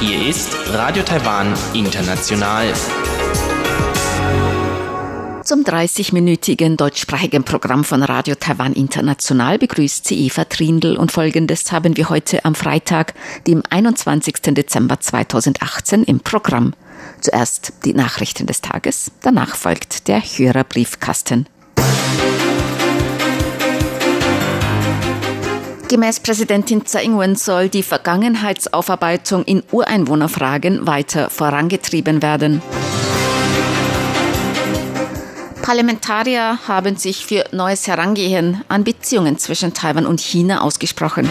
Hier ist Radio Taiwan International. Zum 30-minütigen deutschsprachigen Programm von Radio Taiwan International begrüßt sie Eva Trindl und folgendes haben wir heute am Freitag, dem 21. Dezember 2018 im Programm. Zuerst die Nachrichten des Tages, danach folgt der Hörerbriefkasten. Gemäß Präsidentin Tsai Ing-wen soll die Vergangenheitsaufarbeitung in Ureinwohnerfragen weiter vorangetrieben werden. Parlamentarier haben sich für neues Herangehen an Beziehungen zwischen Taiwan und China ausgesprochen.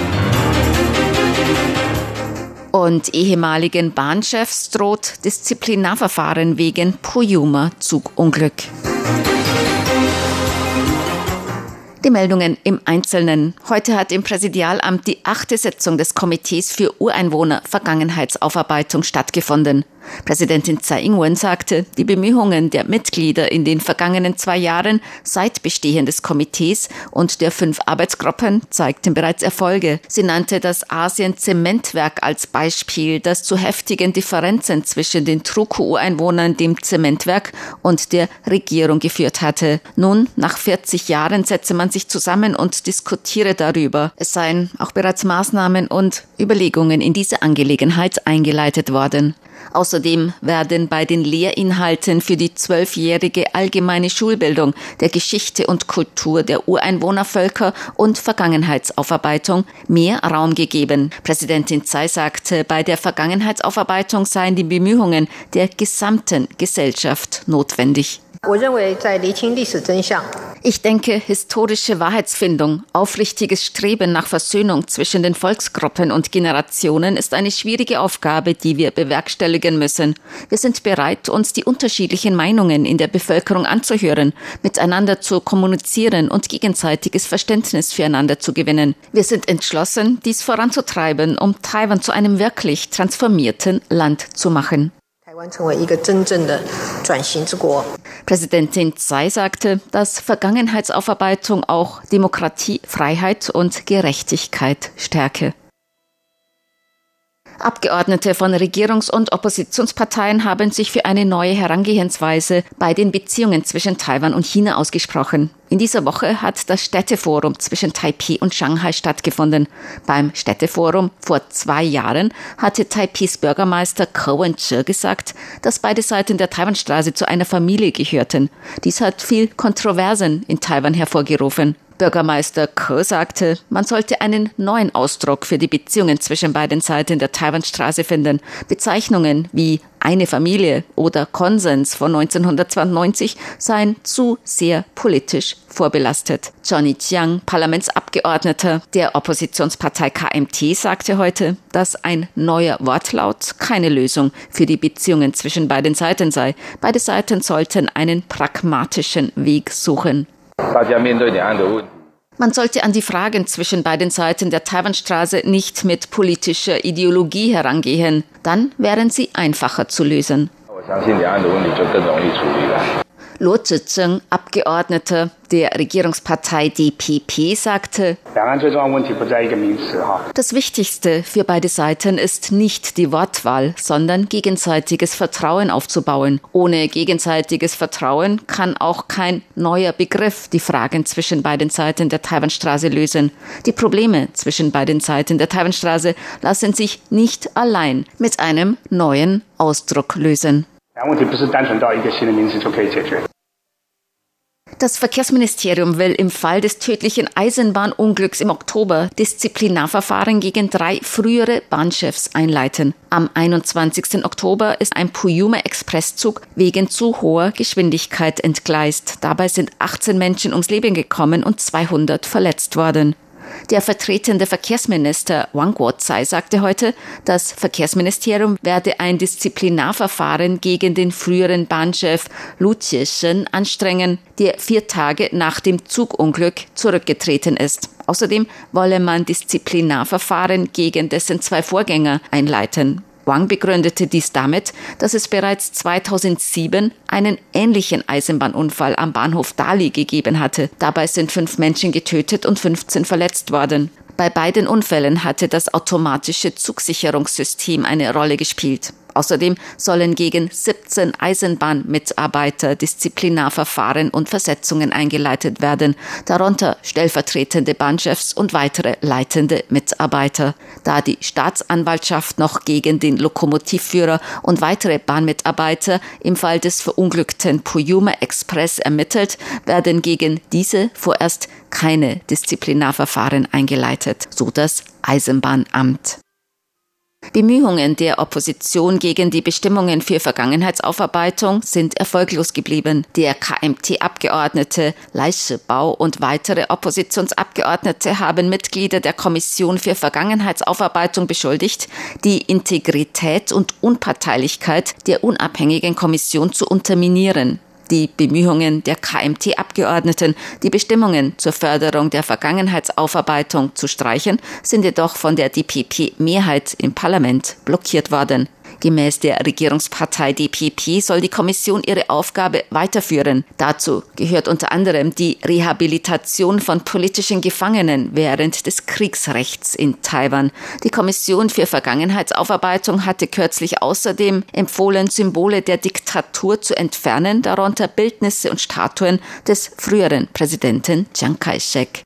Und ehemaligen Bahnchefs droht Disziplinarverfahren wegen Puyuma-Zugunglück. Die Meldungen im Einzelnen. Heute hat im Präsidialamt die achte Sitzung des Komitees für Ureinwohner Vergangenheitsaufarbeitung stattgefunden. Präsidentin Tsai Ing-wen sagte, die Bemühungen der Mitglieder in den vergangenen zwei Jahren seit Bestehen des Komitees und der fünf Arbeitsgruppen zeigten bereits Erfolge. Sie nannte das Asien-Zementwerk als Beispiel, das zu heftigen Differenzen zwischen den Truku-Ureinwohnern, dem Zementwerk und der Regierung geführt hatte. Nun, nach 40 Jahren setze man sich zusammen und diskutiere darüber. Es seien auch bereits Maßnahmen und Überlegungen in diese Angelegenheit eingeleitet worden. Außerdem werden bei den Lehrinhalten für die zwölfjährige allgemeine Schulbildung der Geschichte und Kultur der Ureinwohnervölker und Vergangenheitsaufarbeitung mehr Raum gegeben. Präsidentin Tsai sagte, bei der Vergangenheitsaufarbeitung seien die Bemühungen der gesamten Gesellschaft notwendig. Ich denke, historische Wahrheitsfindung, aufrichtiges Streben nach Versöhnung zwischen den Volksgruppen und Generationen ist eine schwierige Aufgabe, die wir bewerkstelligen müssen. Wir sind bereit, uns die unterschiedlichen Meinungen in der Bevölkerung anzuhören, miteinander zu kommunizieren und gegenseitiges Verständnis füreinander zu gewinnen. Wir sind entschlossen, dies voranzutreiben, um Taiwan zu einem wirklich transformierten Land zu machen. Präsidentin Tsai sagte, dass Vergangenheitsaufarbeitung auch Demokratie, Freiheit und Gerechtigkeit stärke. Abgeordnete von Regierungs- und Oppositionsparteien haben sich für eine neue Herangehensweise bei den Beziehungen zwischen Taiwan und China ausgesprochen. In dieser Woche hat das Städteforum zwischen Taipei und Shanghai stattgefunden. Beim Städteforum vor zwei Jahren hatte Taipis Bürgermeister Ko Wen-che gesagt, dass beide Seiten der Taiwanstraße zu einer Familie gehörten. Dies hat viel Kontroversen in Taiwan hervorgerufen. Bürgermeister Ke sagte, man sollte einen neuen Ausdruck für die Beziehungen zwischen beiden Seiten der Taiwanstraße finden. Bezeichnungen wie eine Familie oder Konsens von 1992 seien zu sehr politisch vorbelastet. Johnny Chiang, Parlamentsabgeordneter der Oppositionspartei KMT, sagte heute, dass ein neuer Wortlaut keine Lösung für die Beziehungen zwischen beiden Seiten sei. Beide Seiten sollten einen pragmatischen Weg suchen. Man sollte an die Fragen zwischen beiden Seiten der Taiwanstraße nicht mit politischer Ideologie herangehen, dann wären sie einfacher zu lösen. Luo Zizeng, Abgeordneter der Regierungspartei DPP, sagte, das Wichtigste für beide Seiten ist nicht die Wortwahl, sondern gegenseitiges Vertrauen aufzubauen. Ohne gegenseitiges Vertrauen kann auch kein neuer Begriff die Fragen zwischen beiden Seiten der Taiwanstraße lösen. Die Probleme zwischen beiden Seiten der Taiwanstraße lassen sich nicht allein mit einem neuen Ausdruck lösen. Das Verkehrsministerium will im Fall des tödlichen Eisenbahnunglücks im Oktober Disziplinarverfahren gegen drei frühere Bahnchefs einleiten. Am 21. Oktober ist ein Puyuma-Expresszug wegen zu hoher Geschwindigkeit entgleist. Dabei sind 18 Menschen ums Leben gekommen und 200 verletzt worden. Der vertretende Verkehrsminister Wang Guozai sagte heute, das Verkehrsministerium werde ein Disziplinarverfahren gegen den früheren Bahnchef Lu Chieshen anstrengen, der vier Tage nach dem Zugunglück zurückgetreten ist. Außerdem wolle man Disziplinarverfahren gegen dessen zwei Vorgänger einleiten. Wang begründete dies damit, dass es bereits 2007 einen ähnlichen Eisenbahnunfall am Bahnhof Dali gegeben hatte. Dabei sind fünf Menschen getötet und 15 verletzt worden. Bei beiden Unfällen hatte das automatische Zugsicherungssystem eine Rolle gespielt. Außerdem sollen gegen 17 Eisenbahnmitarbeiter Disziplinarverfahren und Versetzungen eingeleitet werden, darunter stellvertretende Bahnchefs und weitere leitende Mitarbeiter. Da die Staatsanwaltschaft noch gegen den Lokomotivführer und weitere Bahnmitarbeiter im Fall des verunglückten Puyuma Express ermittelt, werden gegen diese vorerst keine Disziplinarverfahren eingeleitet, so das Eisenbahnamt. Bemühungen der Opposition gegen die Bestimmungen für Vergangenheitsaufarbeitung sind erfolglos geblieben. Der KMT-Abgeordnete Leische Bau und weitere Oppositionsabgeordnete haben Mitglieder der Kommission für Vergangenheitsaufarbeitung beschuldigt, die Integrität und Unparteilichkeit der unabhängigen Kommission zu unterminieren die Bemühungen der KMT-Abgeordneten, die Bestimmungen zur Förderung der Vergangenheitsaufarbeitung zu streichen, sind jedoch von der DPP-Mehrheit im Parlament blockiert worden. Gemäß der Regierungspartei DPP soll die Kommission ihre Aufgabe weiterführen. Dazu gehört unter anderem die Rehabilitation von politischen Gefangenen während des Kriegsrechts in Taiwan. Die Kommission für Vergangenheitsaufarbeitung hatte kürzlich außerdem empfohlen, Symbole der Diktatur zu entfernen, darunter Bildnisse und Statuen des früheren Präsidenten Chiang Kai-shek.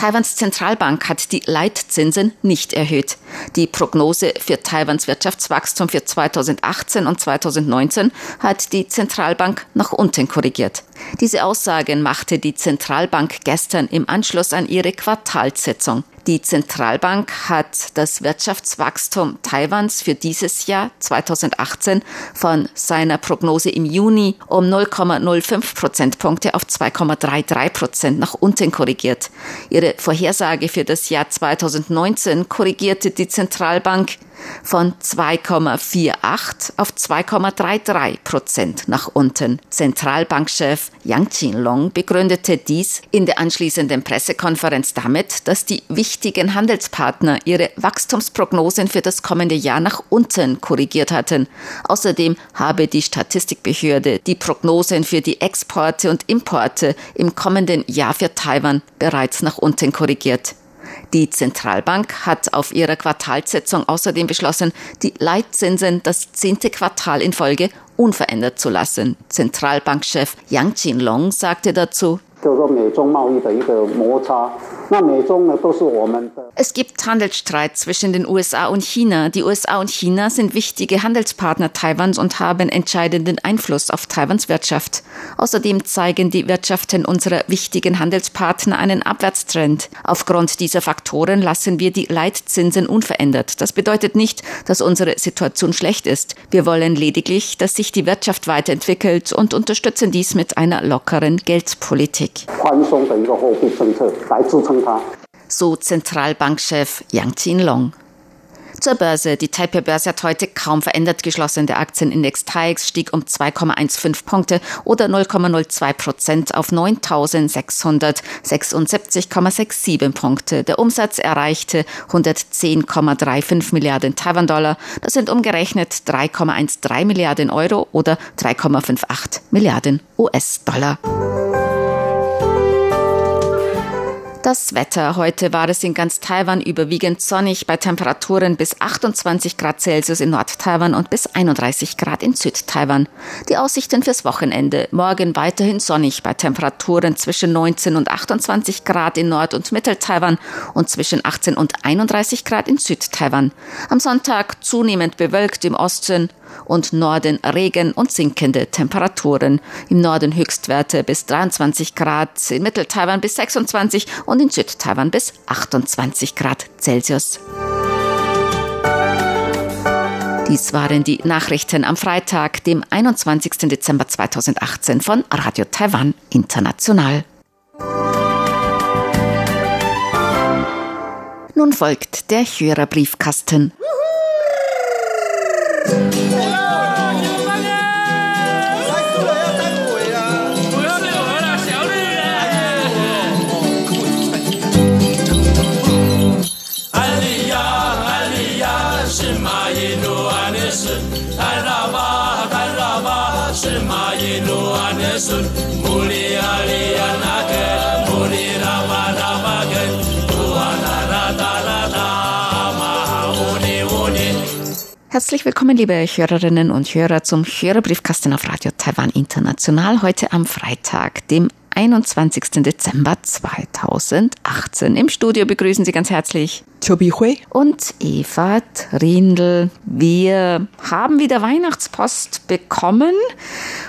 Taiwans Zentralbank hat die Leitzinsen nicht erhöht. Die Prognose für Taiwans Wirtschaftswachstum für 2018 und 2019 hat die Zentralbank nach unten korrigiert. Diese Aussagen machte die Zentralbank gestern im Anschluss an ihre Quartalssitzung. Die Zentralbank hat das Wirtschaftswachstum Taiwans für dieses Jahr 2018 von seiner Prognose im Juni um 0,05 Prozentpunkte auf 2,33 Prozent nach unten korrigiert. Ihre Vorhersage für das Jahr 2019 korrigierte die Zentralbank von 2,48 auf 2,33 Prozent nach unten. Zentralbankchef Yang Qinlong begründete dies in der anschließenden Pressekonferenz damit, dass die wichtigen Handelspartner ihre Wachstumsprognosen für das kommende Jahr nach unten korrigiert hatten. Außerdem habe die Statistikbehörde die Prognosen für die Exporte und Importe im kommenden Jahr für Taiwan bereits nach unten korrigiert. Die Zentralbank hat auf ihrer Quartalssitzung außerdem beschlossen, die Leitzinsen das zehnte Quartal in Folge unverändert zu lassen. Zentralbankchef Yang Qinlong sagte dazu, es gibt Handelsstreit zwischen den USA und China. Die USA und China sind wichtige Handelspartner Taiwans und haben entscheidenden Einfluss auf Taiwans Wirtschaft. Außerdem zeigen die Wirtschaften unserer wichtigen Handelspartner einen Abwärtstrend. Aufgrund dieser Faktoren lassen wir die Leitzinsen unverändert. Das bedeutet nicht, dass unsere Situation schlecht ist. Wir wollen lediglich, dass sich die Wirtschaft weiterentwickelt und unterstützen dies mit einer lockeren Geldpolitik so Zentralbankchef Yang Qinlong. Zur Börse. Die Taipei-Börse hat heute kaum verändert geschlossen. Der Aktienindex TAIX stieg um 2,15 Punkte oder 0,02 Prozent auf 9.676,67 Punkte. Der Umsatz erreichte 110,35 Milliarden Taiwan-Dollar. Das sind umgerechnet 3,13 Milliarden Euro oder 3,58 Milliarden US-Dollar. Das Wetter. Heute war es in ganz Taiwan überwiegend sonnig bei Temperaturen bis 28 Grad Celsius in Nord-Taiwan und bis 31 Grad in Süd-Taiwan. Die Aussichten fürs Wochenende. Morgen weiterhin sonnig bei Temperaturen zwischen 19 und 28 Grad in Nord- und Mittel-Taiwan und zwischen 18 und 31 Grad in Süd-Taiwan. Am Sonntag zunehmend bewölkt im Osten und Norden Regen und sinkende Temperaturen. Im Norden Höchstwerte bis 23 Grad, in Mittel-Taiwan bis 26 und in Süd-Taiwan bis 28 Grad Celsius. Dies waren die Nachrichten am Freitag, dem 21. Dezember 2018 von Radio Taiwan International. Nun folgt der Hörerbriefkasten. you Herzlich willkommen, liebe Hörerinnen und Hörer, zum Hörerbriefkasten auf Radio Taiwan International heute am Freitag, dem 21. Dezember 2018. Im Studio begrüßen Sie ganz herzlich Chobi Hui und Eva Trindl. Wir haben wieder Weihnachtspost bekommen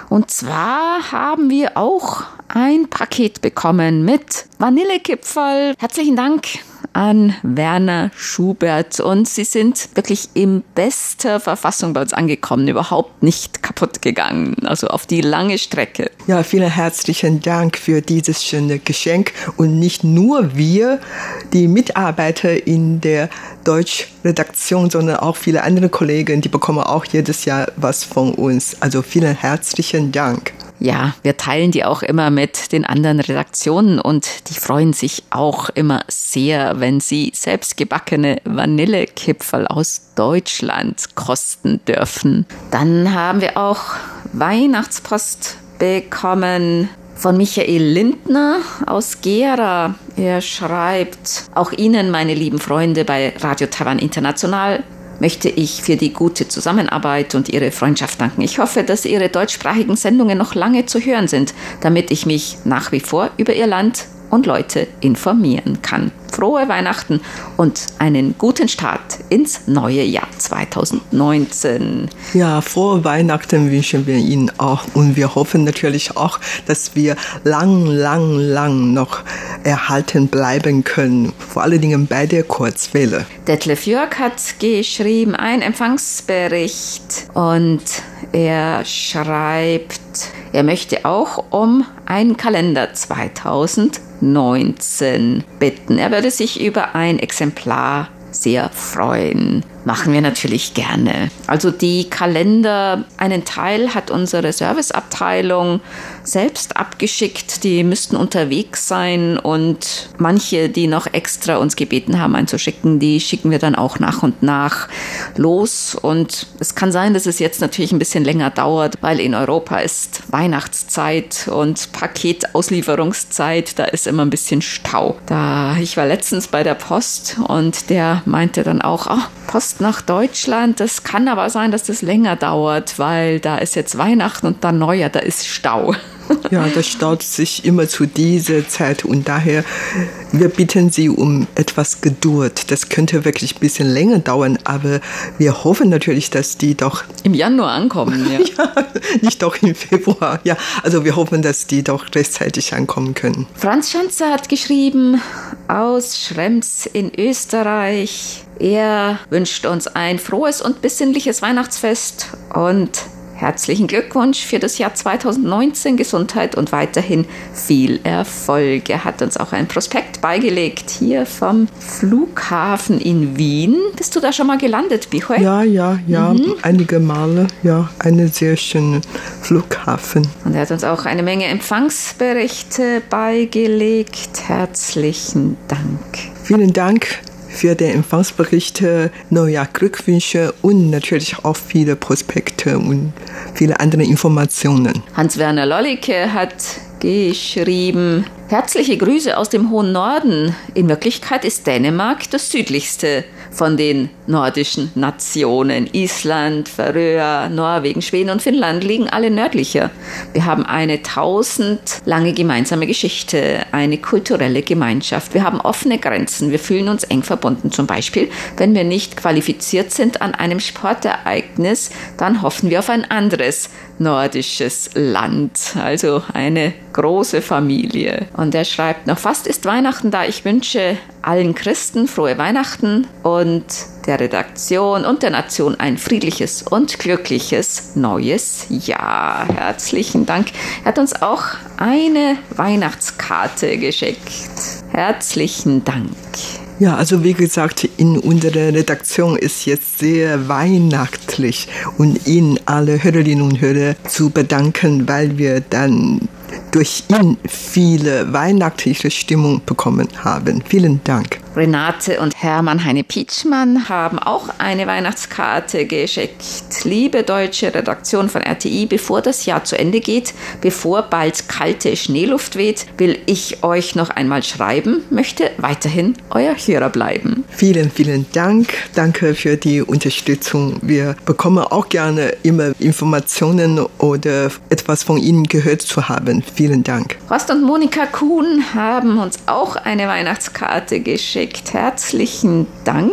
und zwar haben wir auch ein Paket bekommen mit Vanillekipferl. Herzlichen Dank an Werner Schubert und sie sind wirklich in bester Verfassung bei uns angekommen, überhaupt nicht kaputt gegangen, also auf die lange Strecke. Ja, vielen herzlichen Dank für dieses schöne Geschenk und nicht nur wir, die Mitarbeiter in der Deutschredaktion, sondern auch viele andere Kollegen, die bekommen auch jedes Jahr was von uns. Also vielen herzlichen Dank. Ja, wir teilen die auch immer mit den anderen Redaktionen und die freuen sich auch immer sehr, wenn sie selbstgebackene Vanillekipferl aus Deutschland kosten dürfen. Dann haben wir auch Weihnachtspost bekommen von Michael Lindner aus Gera. Er schreibt, auch Ihnen, meine lieben Freunde bei Radio Taiwan International, möchte ich für die gute Zusammenarbeit und Ihre Freundschaft danken. Ich hoffe, dass Ihre deutschsprachigen Sendungen noch lange zu hören sind, damit ich mich nach wie vor über Ihr Land und Leute informieren kann. Frohe Weihnachten und einen guten Start ins neue Jahr 2019. Ja, frohe Weihnachten wünschen wir Ihnen auch und wir hoffen natürlich auch, dass wir lang, lang, lang noch erhalten bleiben können, vor allen Dingen bei der Kurzwelle. Detlef Jörg hat geschrieben, ein Empfangsbericht und er schreibt, er möchte auch um einen Kalender 2019 bitten. Er würde sich über ein Exemplar sehr freuen. Machen wir natürlich gerne. Also die Kalender, einen Teil hat unsere Serviceabteilung selbst abgeschickt. Die müssten unterwegs sein und manche, die noch extra uns gebeten haben einzuschicken, die schicken wir dann auch nach und nach los. Und es kann sein, dass es jetzt natürlich ein bisschen länger dauert, weil in Europa ist Weihnachtszeit und Paketauslieferungszeit. Da ist immer ein bisschen Stau. Da ich war letztens bei der Post und der meinte dann auch, oh, Post Post nach Deutschland. Das kann aber sein, dass das länger dauert, weil da ist jetzt Weihnachten und dann Neujahr, da ist Stau. Ja, das staut sich immer zu dieser Zeit und daher, wir bitten Sie um etwas Geduld. Das könnte wirklich ein bisschen länger dauern, aber wir hoffen natürlich, dass die doch im Januar ankommen. Ja, ja nicht doch im Februar. Ja, also wir hoffen, dass die doch rechtzeitig ankommen können. Franz Schanzer hat geschrieben aus Schrems in Österreich. Er wünscht uns ein frohes und besinnliches Weihnachtsfest und herzlichen Glückwunsch für das Jahr 2019, Gesundheit und weiterhin viel Erfolg. Er hat uns auch ein Prospekt beigelegt hier vom Flughafen in Wien. Bist du da schon mal gelandet, Bichoy? Ja, ja, ja, mhm. einige Male. Ja, einen sehr schönen Flughafen. Und er hat uns auch eine Menge Empfangsberichte beigelegt. Herzlichen Dank. Vielen Dank für den Empfangsbericht Neujahr Glückwünsche und natürlich auch viele Prospekte und viele andere Informationen. Hans-Werner Lollicke hat geschrieben, herzliche Grüße aus dem hohen Norden. In Wirklichkeit ist Dänemark das südlichste von den nordischen Nationen. Island, Färöer, Norwegen, Schweden und Finnland liegen alle nördlicher. Wir haben eine tausendlange gemeinsame Geschichte, eine kulturelle Gemeinschaft. Wir haben offene Grenzen. Wir fühlen uns eng verbunden. Zum Beispiel, wenn wir nicht qualifiziert sind an einem Sportereignis, dann hoffen wir auf ein anderes nordisches Land. Also eine große Familie. Und er schreibt noch, fast ist Weihnachten da. Ich wünsche allen Christen frohe Weihnachten und der Redaktion und der Nation ein friedliches und glückliches neues Jahr. Herzlichen Dank. Er hat uns auch eine Weihnachtskarte geschickt. Herzlichen Dank. Ja, also wie gesagt, in unserer Redaktion ist jetzt sehr weihnachtlich und Ihnen alle Hörerinnen und Hörer zu bedanken, weil wir dann durch ihn viele weihnachtliche Stimmung bekommen haben. Vielen Dank. Renate und Hermann Heine Pietschmann haben auch eine Weihnachtskarte geschickt. Liebe deutsche Redaktion von RTI, bevor das Jahr zu Ende geht, bevor bald kalte Schneeluft weht, will ich euch noch einmal schreiben, möchte weiterhin euer Hörer bleiben. Vielen, vielen Dank. Danke für die Unterstützung. Wir bekommen auch gerne immer Informationen oder etwas von Ihnen gehört zu haben. Vielen Dank. Horst und Monika Kuhn haben uns auch eine Weihnachtskarte geschickt. Herzlichen Dank.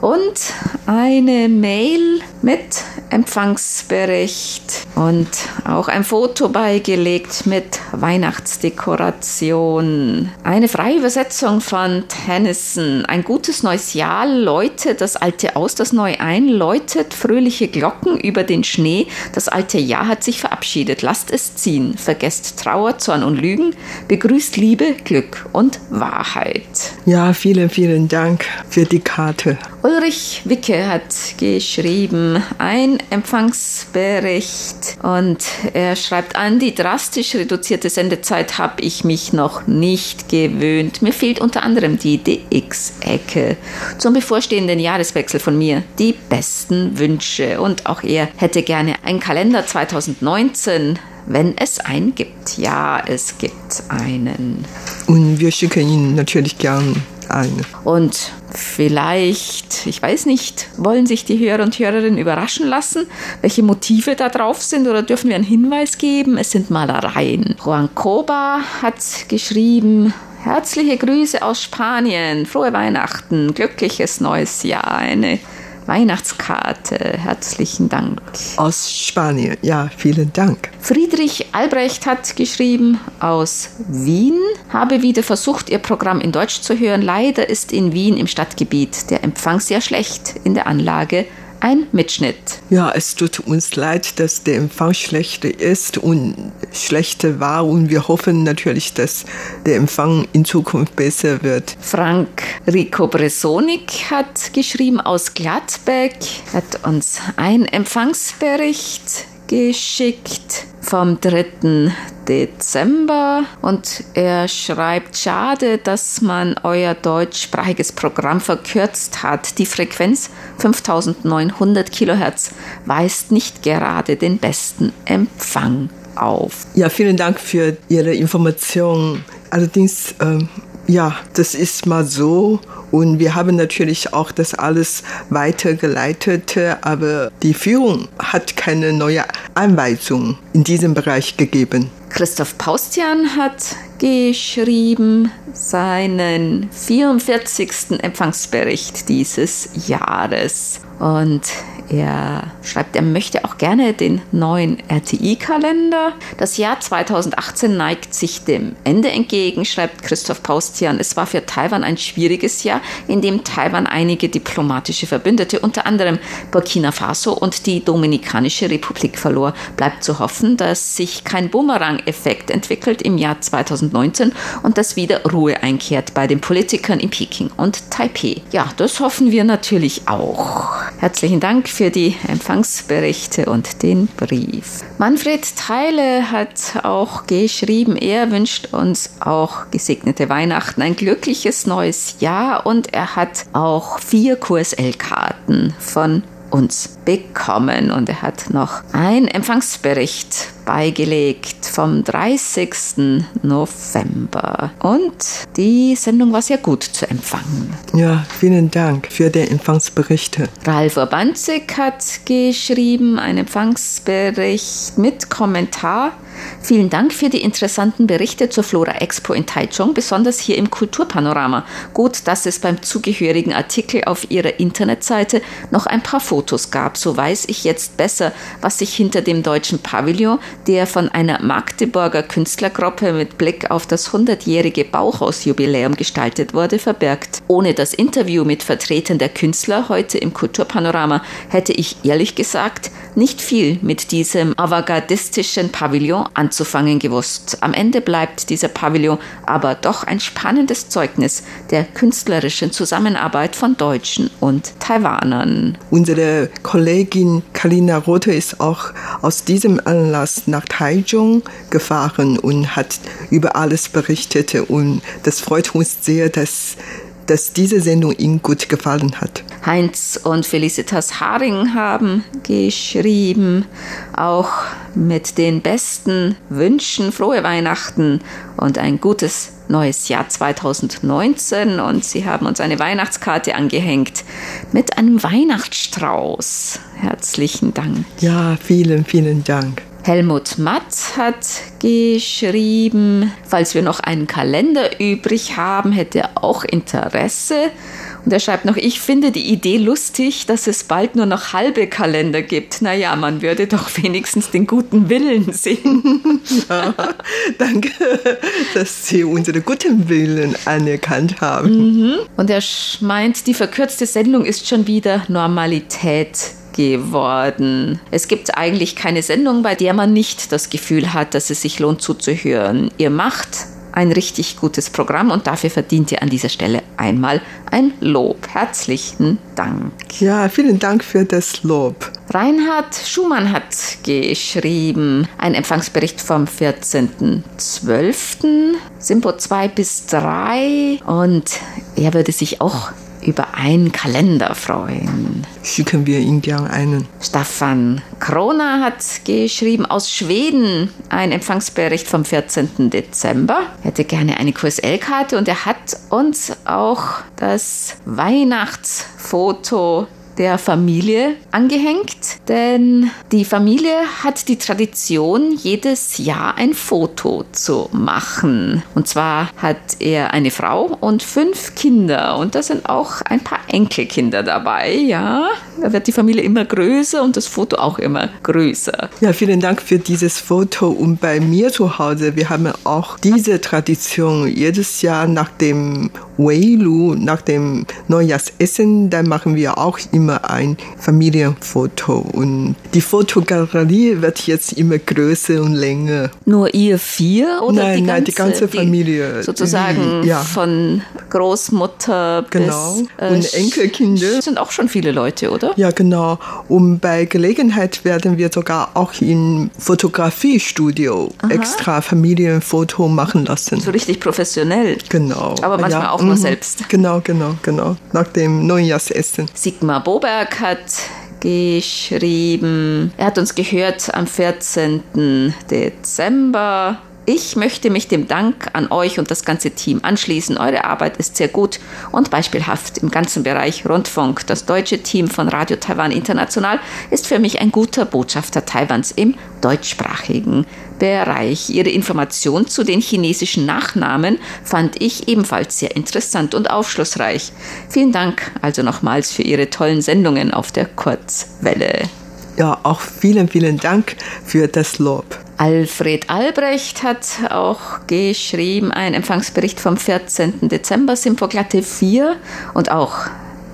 Und eine Mail mit Empfangsbericht und auch ein Foto beigelegt mit Weihnachtsdekoration. Eine freie Übersetzung von Tennyson. Ein gutes neues Jahr läutet das alte aus, das neue ein, läutet fröhliche Glocken über den Schnee. Das alte Jahr hat sich verabschiedet. Lasst es ziehen. Vergesst Trauer, Zorn und Lügen. Begrüßt Liebe, Glück und Wahrheit. Ja, vielen, vielen Dank für die Karte. Ulrich Wicke hat geschrieben, ein Empfangsbericht und er schreibt an, die drastisch reduzierte Sendezeit habe ich mich noch nicht gewöhnt. Mir fehlt unter anderem die DX-Ecke. Zum bevorstehenden Jahreswechsel von mir die besten Wünsche und auch er hätte gerne einen Kalender 2019 wenn es einen gibt. Ja, es gibt einen. Und wir schicken ihn natürlich gern ein. Und vielleicht, ich weiß nicht, wollen sich die Hörer und Hörerinnen überraschen lassen, welche Motive da drauf sind oder dürfen wir einen Hinweis geben? Es sind Malereien. Juan Coba hat geschrieben, Herzliche Grüße aus Spanien, frohe Weihnachten, glückliches neues Jahr, eine Weihnachtskarte. Herzlichen Dank. Aus Spanien, ja, vielen Dank. Friedrich Albrecht hat geschrieben aus Wien, habe wieder versucht, ihr Programm in Deutsch zu hören. Leider ist in Wien im Stadtgebiet der Empfang sehr schlecht in der Anlage ein Mitschnitt. Ja, es tut uns leid, dass der Empfang schlechter ist und schlechter war und wir hoffen natürlich, dass der Empfang in Zukunft besser wird. Frank Rico Bresonik hat geschrieben aus Gladbeck, hat uns einen Empfangsbericht geschickt vom 3. Dezember und er schreibt, schade, dass man euer deutschsprachiges Programm verkürzt hat. Die Frequenz 5900 Kilohertz weist nicht gerade den besten Empfang auf. Ja, vielen Dank für Ihre Information. Allerdings, äh, ja, das ist mal so und wir haben natürlich auch das alles weitergeleitet, aber die Führung hat keine neue Anweisung in diesem Bereich gegeben. Christoph Paustian hat geschrieben seinen 44. Empfangsbericht dieses Jahres. Und er schreibt, er möchte auch gerne den neuen RTI-Kalender. Das Jahr 2018 neigt sich dem Ende entgegen, schreibt Christoph Paustian. Es war für Taiwan ein schwieriges Jahr, in dem Taiwan einige diplomatische Verbündete, unter anderem Burkina Faso und die Dominikanische Republik verlor. Bleibt zu hoffen, dass sich kein Boomerang-Effekt entwickelt im Jahr 2019 und dass wieder Ruhe einkehrt bei den Politikern in Peking und Taipei. Ja, das hoffen wir natürlich auch. Herzlichen Dank für die Empfangsberichte und den Brief. Manfred Teile hat auch geschrieben, er wünscht uns auch gesegnete Weihnachten, ein glückliches neues Jahr und er hat auch vier QSL-Karten von uns bekommen. Und er hat noch einen Empfangsbericht beigelegt vom 30. November. Und die Sendung war sehr gut zu empfangen. Ja, vielen Dank für die Empfangsberichte. Ralf Urbanzig hat geschrieben, einen Empfangsbericht mit Kommentar. Vielen Dank für die interessanten Berichte zur Flora Expo in Taichung, besonders hier im Kulturpanorama. Gut, dass es beim zugehörigen Artikel auf Ihrer Internetseite noch ein paar Fotos gab. So weiß ich jetzt besser, was sich hinter dem deutschen Pavillon, der von einer Magdeburger Künstlergruppe mit Blick auf das 100-jährige Bauhausjubiläum gestaltet wurde, verbirgt. Ohne das Interview mit Vertretern der Künstler heute im Kulturpanorama hätte ich ehrlich gesagt nicht viel mit diesem avantgardistischen Pavillon anzufangen gewusst. Am Ende bleibt dieser Pavillon aber doch ein spannendes Zeugnis der künstlerischen Zusammenarbeit von Deutschen und Taiwanern. Unsere Kollegin Kalina Rothe ist auch aus diesem Anlass nach Taichung gefahren und hat über alles berichtet und das freut uns sehr, dass dass diese Sendung Ihnen gut gefallen hat. Heinz und Felicitas Haring haben geschrieben, auch mit den besten Wünschen frohe Weihnachten und ein gutes neues Jahr 2019 und sie haben uns eine Weihnachtskarte angehängt mit einem Weihnachtsstrauß. Herzlichen Dank. Ja, vielen, vielen Dank. Helmut Matt hat geschrieben, falls wir noch einen Kalender übrig haben, hätte er auch Interesse. Und er schreibt noch, ich finde die Idee lustig, dass es bald nur noch halbe Kalender gibt. Naja, man würde doch wenigstens den guten Willen sehen. Ja, danke, dass Sie unsere guten Willen anerkannt haben. Mhm. Und er meint, die verkürzte Sendung ist schon wieder Normalität geworden. Es gibt eigentlich keine Sendung, bei der man nicht das Gefühl hat, dass es sich lohnt zuzuhören. Ihr macht ein richtig gutes Programm und dafür verdient ihr an dieser Stelle einmal ein Lob. Herzlichen Dank. Ja, vielen Dank für das Lob. Reinhard Schumann hat geschrieben, ein Empfangsbericht vom 14.12. Simpo 2 bis 3 und er würde sich auch über einen Kalender freuen. Schicken wir ihn gern einen. Staffan Krona hat geschrieben aus Schweden ein Empfangsbericht vom 14. Dezember. Er hätte gerne eine QSL-Karte und er hat uns auch das Weihnachtsfoto der Familie angehängt, denn die Familie hat die Tradition, jedes Jahr ein Foto zu machen. Und zwar hat er eine Frau und fünf Kinder und da sind auch ein paar Enkelkinder dabei, ja. Da wird die Familie immer größer und das Foto auch immer größer. Ja, vielen Dank für dieses Foto. Und bei mir zu Hause, wir haben auch diese Tradition. Jedes Jahr nach dem Weilu, nach dem Neujahrsessen, dann machen wir auch immer ein Familienfoto. Und die Fotogalerie wird jetzt immer größer und länger. Nur ihr vier oder nein, die ganze, nein, die ganze Familie. Die sozusagen ja. von Großmutter genau. bis äh, und Enkelkinder. Das sind auch schon viele Leute, oder? Ja, genau. Und bei Gelegenheit werden wir sogar auch im Fotografiestudio Aha. extra Familienfoto machen lassen. So richtig professionell. Genau. Aber manchmal ja. auch nur selbst. Genau, genau, genau. Nach dem Neujahrsessen. Sigmar Boberg hat geschrieben, er hat uns gehört am 14. Dezember ich möchte mich dem Dank an euch und das ganze Team anschließen. Eure Arbeit ist sehr gut und beispielhaft im ganzen Bereich Rundfunk. Das deutsche Team von Radio Taiwan International ist für mich ein guter Botschafter Taiwans im deutschsprachigen Bereich. Ihre Information zu den chinesischen Nachnamen fand ich ebenfalls sehr interessant und aufschlussreich. Vielen Dank also nochmals für Ihre tollen Sendungen auf der Kurzwelle. Ja, auch vielen, vielen Dank für das Lob. Alfred Albrecht hat auch geschrieben, ein Empfangsbericht vom 14. Dezember, Symphoglatte 4 und auch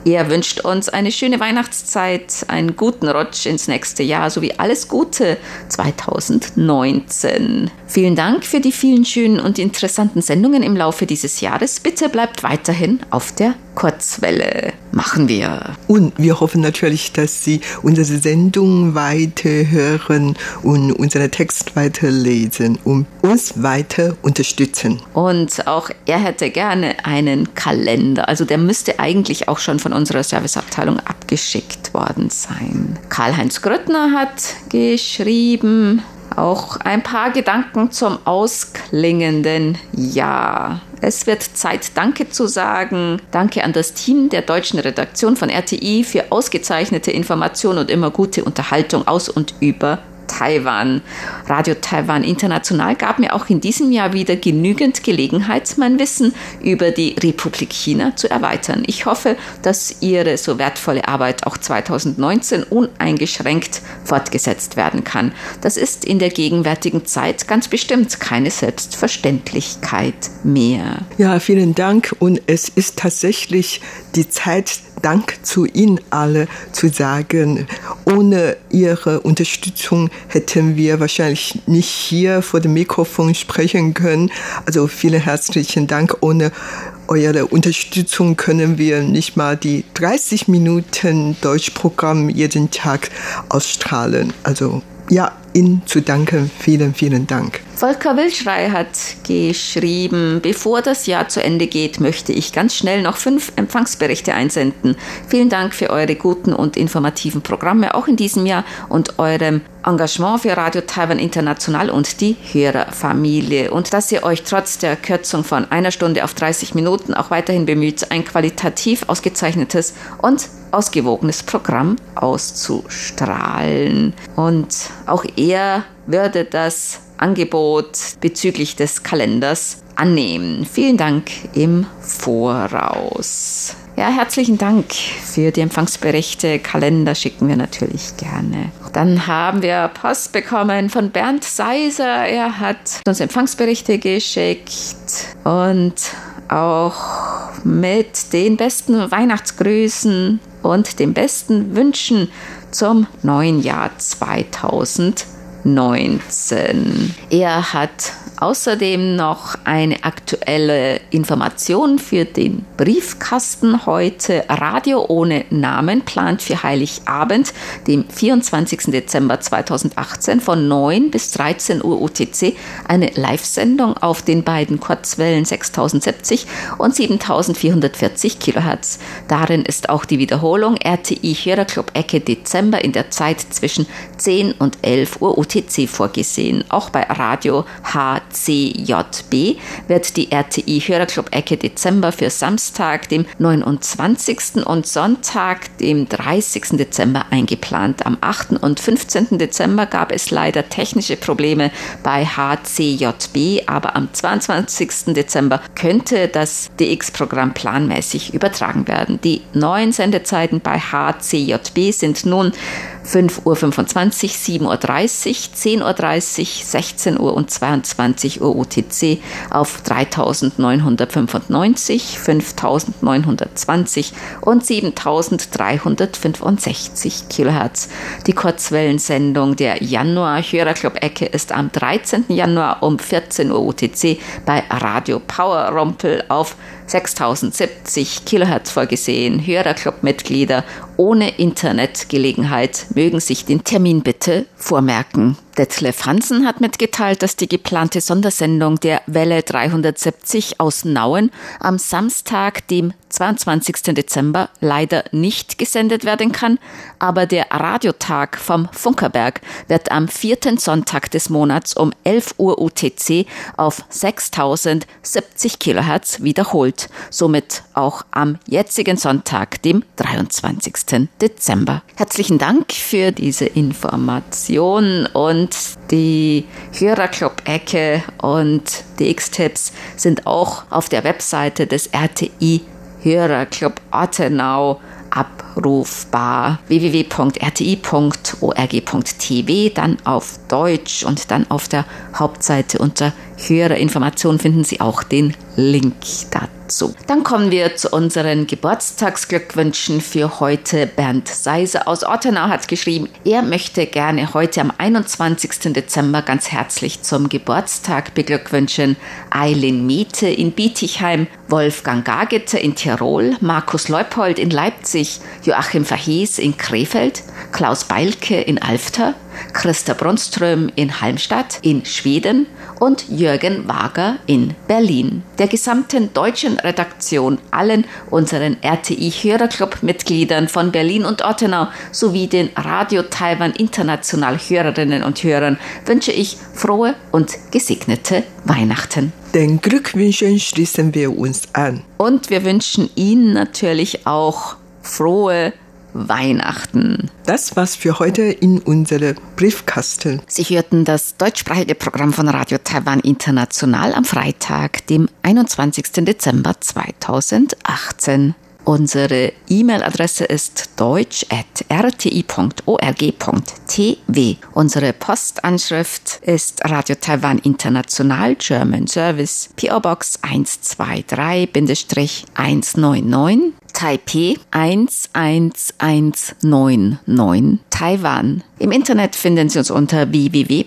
er wünscht uns eine schöne Weihnachtszeit, einen guten Rutsch ins nächste Jahr sowie alles Gute 2019. Vielen Dank für die vielen schönen und interessanten Sendungen im Laufe dieses Jahres. Bitte bleibt weiterhin auf der Kurzwelle. Machen wir. Und wir hoffen natürlich, dass Sie unsere Sendung weiterhören und unseren Text weiterlesen und uns weiter unterstützen. Und auch er hätte gerne einen Kalender. Also der müsste eigentlich auch schon von unserer Serviceabteilung abgeschickt worden sein. Karl-Heinz Grüttner hat geschrieben, auch ein paar Gedanken zum ausklingenden Jahr. Es wird Zeit, Danke zu sagen. Danke an das Team der deutschen Redaktion von RTI für ausgezeichnete Information und immer gute Unterhaltung aus und über Taiwan. Radio Taiwan International gab mir auch in diesem Jahr wieder genügend Gelegenheit, mein Wissen über die Republik China zu erweitern. Ich hoffe, dass Ihre so wertvolle Arbeit auch 2019 uneingeschränkt fortgesetzt werden kann. Das ist in der gegenwärtigen Zeit ganz bestimmt keine Selbstverständlichkeit mehr. Ja, vielen Dank. Und es ist tatsächlich die Zeit, Dank zu Ihnen alle zu sagen. Ohne Ihre Unterstützung hätten wir wahrscheinlich nicht hier vor dem Mikrofon sprechen können. Also vielen herzlichen Dank. Ohne eure Unterstützung können wir nicht mal die 30 Minuten Deutschprogramm jeden Tag ausstrahlen. Also ja, Ihnen zu danken. Vielen, vielen Dank. Volker Wilschrei hat geschrieben, bevor das Jahr zu Ende geht, möchte ich ganz schnell noch fünf Empfangsberichte einsenden. Vielen Dank für eure guten und informativen Programme auch in diesem Jahr und eurem Engagement für Radio Taiwan International und die Hörerfamilie und dass ihr euch trotz der Kürzung von einer Stunde auf 30 Minuten auch weiterhin bemüht, ein qualitativ ausgezeichnetes und ausgewogenes Programm auszustrahlen. Und auch er würde das Angebot bezüglich des Kalenders annehmen. Vielen Dank im Voraus. Ja, herzlichen Dank für die Empfangsberichte. Kalender schicken wir natürlich gerne. Dann haben wir Post bekommen von Bernd Seiser. Er hat uns Empfangsberichte geschickt und auch mit den besten Weihnachtsgrüßen und den besten Wünschen zum neuen Jahr 2019. Er hat Außerdem noch eine aktuelle Information für den Briefkasten heute. Radio ohne Namen plant für Heiligabend, dem 24. Dezember 2018 von 9 bis 13 Uhr UTC eine Live-Sendung auf den beiden Kurzwellen 6070 und 7440 Kilohertz. Darin ist auch die Wiederholung RTI Hörerclub Ecke Dezember in der Zeit zwischen 10 und 11 Uhr UTC vorgesehen. Auch bei Radio H CJB wird die RTI Hörerclub Ecke Dezember für Samstag, dem 29. und Sonntag, dem 30. Dezember eingeplant. Am 8. und 15. Dezember gab es leider technische Probleme bei HCJB, aber am 22. Dezember könnte das DX-Programm planmäßig übertragen werden. Die neuen Sendezeiten bei HCJB sind nun 5.25 Uhr, 7.30 Uhr, 10.30 Uhr, 16 Uhr und 22 Uhr UTC auf 3995, 5920 und 7365 Kilohertz. Die Kurzwellensendung der Januar Hörerclub-Ecke ist am 13. Januar um 14 Uhr UTC bei Radio Power Rumpel auf 6070 Kilohertz vorgesehen. Hörerclub-Mitglieder ohne Internetgelegenheit mögen sich den Termin bitte vormerken. Detlef Hansen hat mitgeteilt, dass die geplante Sondersendung der Welle 370 aus Nauen am Samstag, dem 22. Dezember, leider nicht gesendet werden kann, aber der Radiotag vom Funkerberg wird am vierten Sonntag des Monats um 11 Uhr UTC auf 6070 Kilohertz wiederholt, somit auch am jetzigen Sonntag, dem 23. Dezember. Herzlichen Dank für diese Information und und die Hörerclub-Ecke und die X-Tipps sind auch auf der Webseite des RTI Hörerclub Ortenau abrufbar. Www.rti.org.tv, dann auf Deutsch und dann auf der Hauptseite unter Hörerinformationen finden Sie auch den Link dazu. Dann kommen wir zu unseren Geburtstagsglückwünschen für heute. Bernd Seiser aus Ortenau hat geschrieben, er möchte gerne heute am 21. Dezember ganz herzlich zum Geburtstag beglückwünschen. Eileen Miete in Bietigheim, Wolfgang Gagete in Tirol, Markus Leupold in Leipzig, Joachim Verhees in Krefeld, Klaus Beilke in Alfter, Christa Brunström in Halmstadt in Schweden und Jürgen Wager in Berlin. Der gesamten deutschen Redaktion, allen unseren RTI-Hörerclub-Mitgliedern von Berlin und Ortenau sowie den Radio Taiwan International Hörerinnen und Hörern wünsche ich frohe und gesegnete Weihnachten. Den Glückwünschen schließen wir uns an. Und wir wünschen Ihnen natürlich auch frohe Weihnachten. Das war's für heute in unsere Briefkasten. Sie hörten das deutschsprachige Programm von Radio Taiwan International am Freitag, dem 21. Dezember 2018. Unsere E-Mail-Adresse ist deutsch.rti.org.tw. Unsere Postanschrift ist Radio Taiwan International German Service PO Box 123-199 Taipei 11199 Taiwan. Im Internet finden Sie uns unter www.rti.org.tw,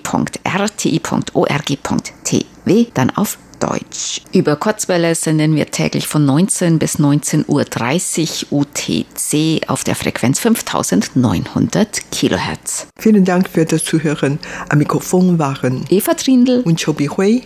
dann auf Deutsch. Über Kurzwelle senden wir täglich von 19 bis 19.30 Uhr UTC auf der Frequenz 5900 Kilohertz. Vielen Dank für das Zuhören. Am Mikrofon waren Eva Trindl und Chobi Hui.